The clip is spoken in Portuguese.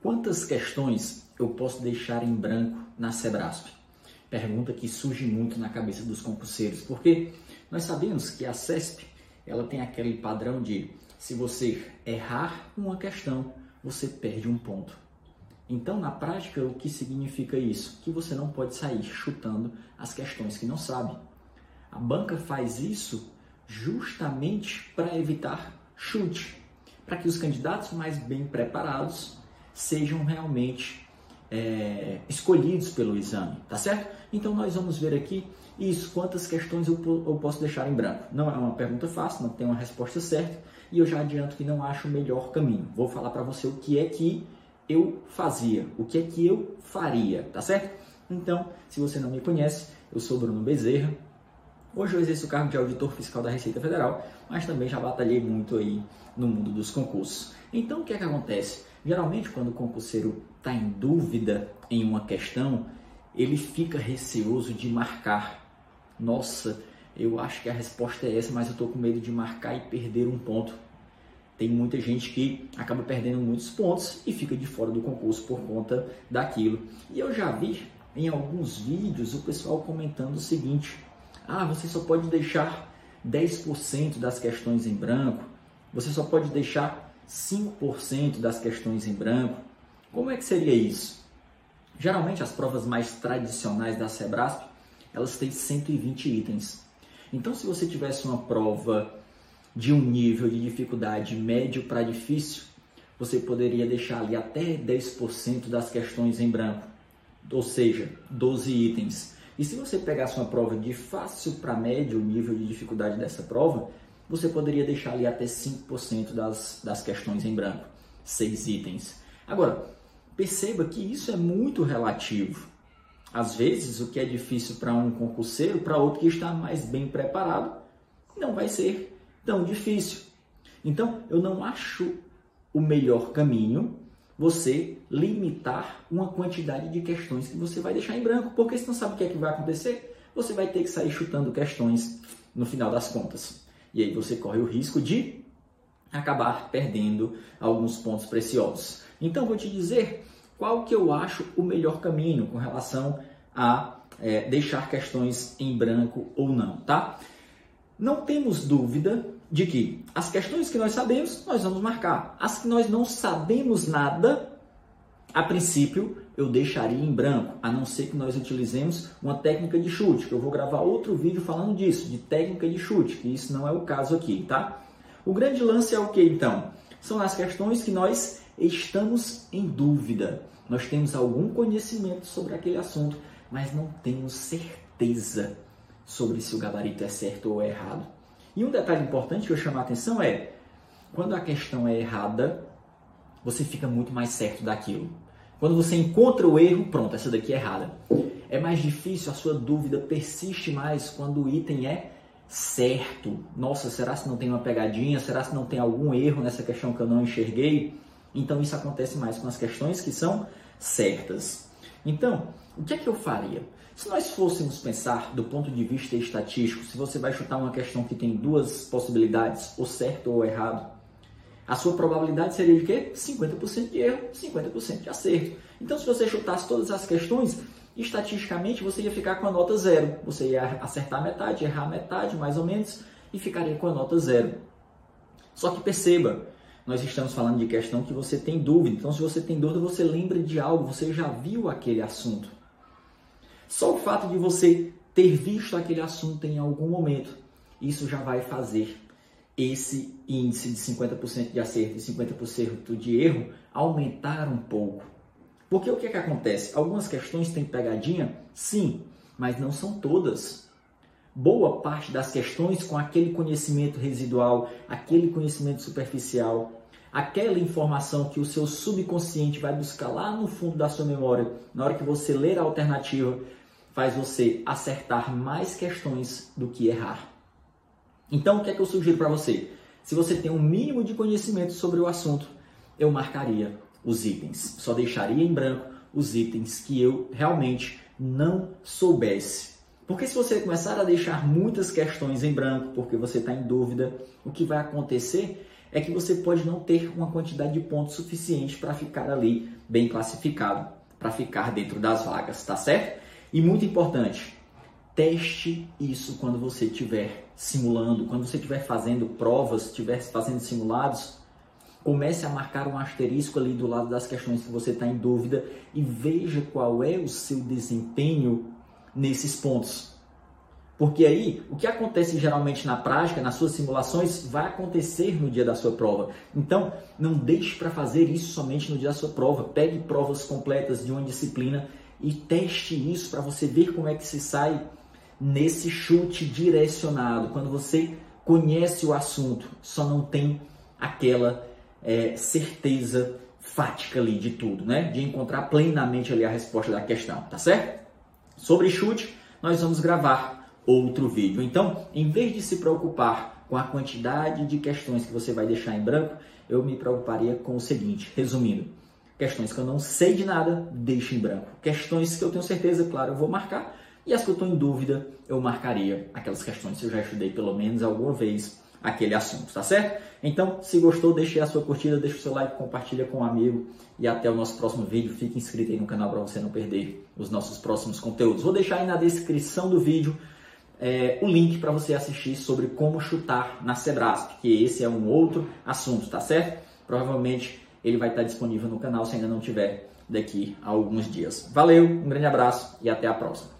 Quantas questões eu posso deixar em branco na Sebrasp? Pergunta que surge muito na cabeça dos concurseiros, porque nós sabemos que a CESP ela tem aquele padrão de se você errar uma questão, você perde um ponto. Então, na prática, o que significa isso? Que você não pode sair chutando as questões que não sabe. A banca faz isso justamente para evitar chute, para que os candidatos mais bem preparados sejam realmente é, escolhidos pelo exame, tá certo? Então nós vamos ver aqui isso, quantas questões eu, eu posso deixar em branco. Não é uma pergunta fácil, não tem uma resposta certa e eu já adianto que não acho o melhor caminho. Vou falar para você o que é que eu fazia, o que é que eu faria, tá certo? Então, se você não me conhece, eu sou Bruno Bezerra. Hoje eu exerço o cargo de auditor fiscal da Receita Federal, mas também já batalhei muito aí no mundo dos concursos. Então, o que é que acontece? Geralmente, quando o concurseiro está em dúvida em uma questão, ele fica receoso de marcar. Nossa, eu acho que a resposta é essa, mas eu estou com medo de marcar e perder um ponto. Tem muita gente que acaba perdendo muitos pontos e fica de fora do concurso por conta daquilo. E eu já vi em alguns vídeos o pessoal comentando o seguinte: ah, você só pode deixar 10% das questões em branco, você só pode deixar 5% das questões em branco. Como é que seria isso? Geralmente as provas mais tradicionais da Sebrasp, elas têm 120 itens. Então se você tivesse uma prova de um nível de dificuldade médio para difícil, você poderia deixar ali até 10% das questões em branco, ou seja, 12 itens. E se você pegasse uma prova de fácil para médio, nível de dificuldade dessa prova, você poderia deixar ali até 5% das, das questões em branco, seis itens. Agora, perceba que isso é muito relativo. Às vezes, o que é difícil para um concurseiro, para outro que está mais bem preparado, não vai ser tão difícil. Então, eu não acho o melhor caminho você limitar uma quantidade de questões que você vai deixar em branco, porque se não sabe o que é que vai acontecer, você vai ter que sair chutando questões no final das contas. E aí você corre o risco de acabar perdendo alguns pontos preciosos. Então vou te dizer qual que eu acho o melhor caminho com relação a é, deixar questões em branco ou não, tá? Não temos dúvida de que as questões que nós sabemos, nós vamos marcar. As que nós não sabemos nada, a princípio, eu deixaria em branco, a não ser que nós utilizemos uma técnica de chute, que eu vou gravar outro vídeo falando disso, de técnica de chute, que isso não é o caso aqui, tá? O grande lance é o que então? São as questões que nós estamos em dúvida. Nós temos algum conhecimento sobre aquele assunto, mas não temos certeza sobre se o gabarito é certo ou errado. E um detalhe importante que eu chamo a atenção é, quando a questão é errada, você fica muito mais certo daquilo. Quando você encontra o erro, pronto, essa daqui é errada. É mais difícil, a sua dúvida persiste mais quando o item é certo. Nossa, será se não tem uma pegadinha? Será se não tem algum erro nessa questão que eu não enxerguei? Então isso acontece mais com as questões que são certas. Então, o que é que eu faria? Se nós fôssemos pensar do ponto de vista estatístico, se você vai chutar uma questão que tem duas possibilidades, ou certo ou errado, a sua probabilidade seria de quê? 50% de erro, 50% de acerto. Então, se você chutasse todas as questões, estatisticamente você ia ficar com a nota zero. Você ia acertar metade, errar metade, mais ou menos, e ficaria com a nota zero. Só que perceba, nós estamos falando de questão que você tem dúvida. Então, se você tem dúvida, você lembra de algo, você já viu aquele assunto. Só o fato de você ter visto aquele assunto em algum momento, isso já vai fazer esse índice de 50% de acerto e 50% de erro aumentar um pouco. Porque o que, é que acontece? Algumas questões têm pegadinha? Sim, mas não são todas. Boa parte das questões com aquele conhecimento residual, aquele conhecimento superficial, aquela informação que o seu subconsciente vai buscar lá no fundo da sua memória, na hora que você ler a alternativa, faz você acertar mais questões do que errar. Então, o que é que eu sugiro para você? Se você tem um mínimo de conhecimento sobre o assunto, eu marcaria os itens. Só deixaria em branco os itens que eu realmente não soubesse. Porque se você começar a deixar muitas questões em branco, porque você está em dúvida, o que vai acontecer é que você pode não ter uma quantidade de pontos suficiente para ficar ali bem classificado, para ficar dentro das vagas, tá certo? E muito importante, teste isso quando você estiver simulando, quando você estiver fazendo provas, estiver fazendo simulados, comece a marcar um asterisco ali do lado das questões que você está em dúvida e veja qual é o seu desempenho nesses pontos. Porque aí, o que acontece geralmente na prática, nas suas simulações, vai acontecer no dia da sua prova. Então, não deixe para fazer isso somente no dia da sua prova. Pegue provas completas de uma disciplina e teste isso para você ver como é que se sai nesse chute direcionado. Quando você conhece o assunto, só não tem aquela é, certeza fática ali de tudo, né? De encontrar plenamente ali a resposta da questão, tá certo? Sobre chute, nós vamos gravar outro vídeo. Então, em vez de se preocupar com a quantidade de questões que você vai deixar em branco, eu me preocuparia com o seguinte, resumindo, questões que eu não sei de nada, deixo em branco. Questões que eu tenho certeza, claro, eu vou marcar, e as que eu estou em dúvida, eu marcaria aquelas questões que eu já estudei pelo menos alguma vez aquele assunto, tá certo? Então, se gostou, deixe a sua curtida, deixe o seu like, compartilha com um amigo e até o nosso próximo vídeo. Fique inscrito aí no canal para você não perder os nossos próximos conteúdos. Vou deixar aí na descrição do vídeo é, o link para você assistir sobre como chutar na Sebrasp, que esse é um outro assunto, tá certo? Provavelmente ele vai estar disponível no canal se ainda não tiver daqui a alguns dias. Valeu, um grande abraço e até a próxima.